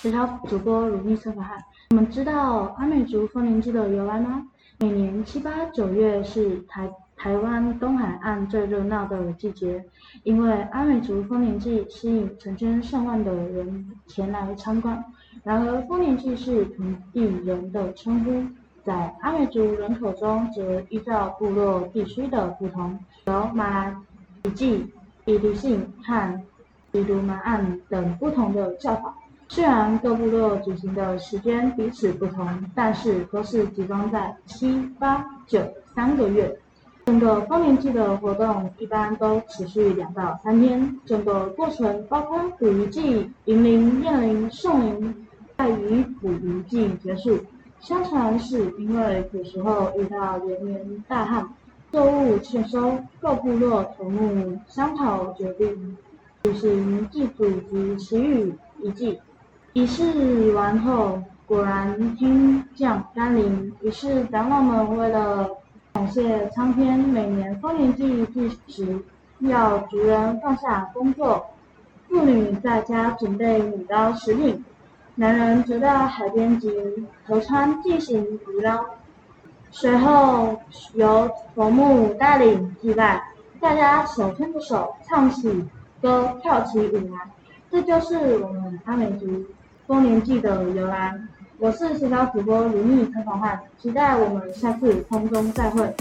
石条主播如蜜车法汉，你们知道阿美族丰年祭的由来吗？每年七八九月是台台湾东海岸最热闹的季节，因为阿美族丰年祭吸引成千上万的人前来参观。然而，丰年祭是本地人的称呼，在阿美族人口中则依照部落地区的不同，有马来比祭、比利信和比卢马岸等不同的叫法。虽然各部落举行的时间彼此不同，但是都是集中在七、八、九三个月。整个丰年祭的活动一般都持续两到三天，整个过程包括捕鱼祭、迎灵、宴灵、送灵，在于捕鱼祭结束。相传是因为古时候遇到连年大旱，作物欠收，各部落头目商讨决定举行祭祖及祈雨一祭。仪式完后，果然天降甘霖。于是长老们为了感谢苍天，每年丰年祭祭时，要族人放下工作，妇女在家准备米糕食品，男人则到海边及河川进行捕捞。随后由头目带领祭拜，大家手牵着手，唱起歌，跳起舞来。这就是我们阿美族。丰年祭的由来，我是新潮主播如意陈小汉，期待我们下次空中再会。